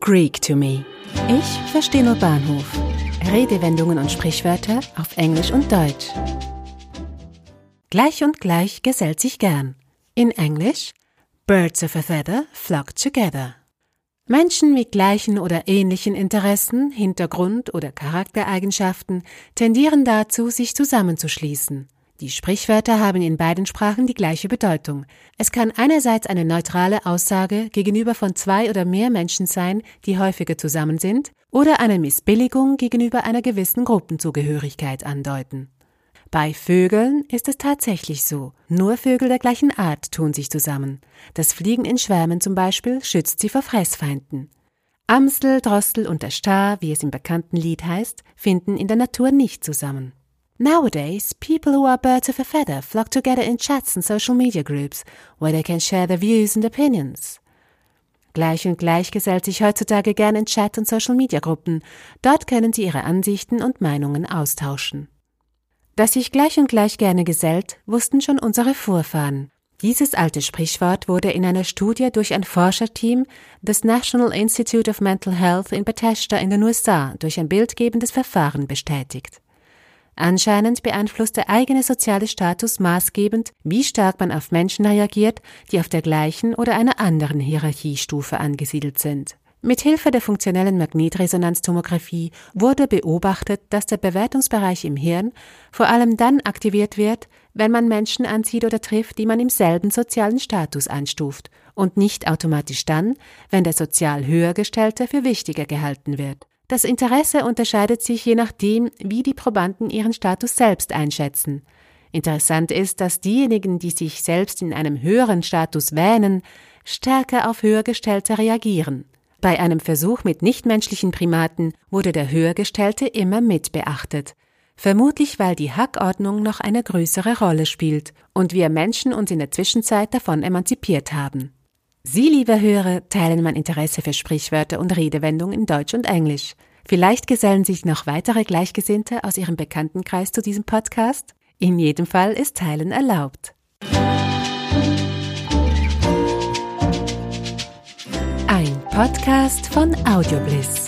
Greek to me. Ich verstehe nur Bahnhof. Redewendungen und Sprichwörter auf Englisch und Deutsch. Gleich und gleich gesellt sich gern. In Englisch Birds of a feather flock together. Menschen mit gleichen oder ähnlichen Interessen, Hintergrund oder Charaktereigenschaften tendieren dazu, sich zusammenzuschließen. Die Sprichwörter haben in beiden Sprachen die gleiche Bedeutung. Es kann einerseits eine neutrale Aussage gegenüber von zwei oder mehr Menschen sein, die häufiger zusammen sind, oder eine Missbilligung gegenüber einer gewissen Gruppenzugehörigkeit andeuten. Bei Vögeln ist es tatsächlich so. Nur Vögel der gleichen Art tun sich zusammen. Das Fliegen in Schwärmen zum Beispiel schützt sie vor Fressfeinden. Amsel, Drossel und der Star, wie es im bekannten Lied heißt, finden in der Natur nicht zusammen. Nowadays, people who are birds of a feather flock together in chats and social media groups, where they can share their views and opinions. Gleich und gleich gesellt sich heutzutage gern in Chat- und Social-Media-Gruppen. Dort können sie ihre Ansichten und Meinungen austauschen. Dass sich gleich und gleich gerne gesellt, wussten schon unsere Vorfahren. Dieses alte Sprichwort wurde in einer Studie durch ein Forscherteam des National Institute of Mental Health in Bethesda in den USA durch ein bildgebendes Verfahren bestätigt. Anscheinend beeinflusst der eigene soziale Status maßgebend, wie stark man auf Menschen reagiert, die auf der gleichen oder einer anderen Hierarchiestufe angesiedelt sind. Mithilfe der funktionellen Magnetresonanztomographie wurde beobachtet, dass der Bewertungsbereich im Hirn vor allem dann aktiviert wird, wenn man Menschen anzieht oder trifft, die man im selben sozialen Status einstuft, und nicht automatisch dann, wenn der sozial Höhergestellte für wichtiger gehalten wird. Das Interesse unterscheidet sich je nachdem, wie die Probanden ihren Status selbst einschätzen. Interessant ist, dass diejenigen, die sich selbst in einem höheren Status wähnen, stärker auf Höhergestellte reagieren. Bei einem Versuch mit nichtmenschlichen Primaten wurde der Höhergestellte immer mit beachtet. Vermutlich, weil die Hackordnung noch eine größere Rolle spielt und wir Menschen uns in der Zwischenzeit davon emanzipiert haben. Sie, liebe Hörer, teilen mein Interesse für Sprichwörter und Redewendungen in Deutsch und Englisch. Vielleicht gesellen sich noch weitere Gleichgesinnte aus Ihrem Bekanntenkreis zu diesem Podcast? In jedem Fall ist Teilen erlaubt. Ein Podcast von Audiobliss.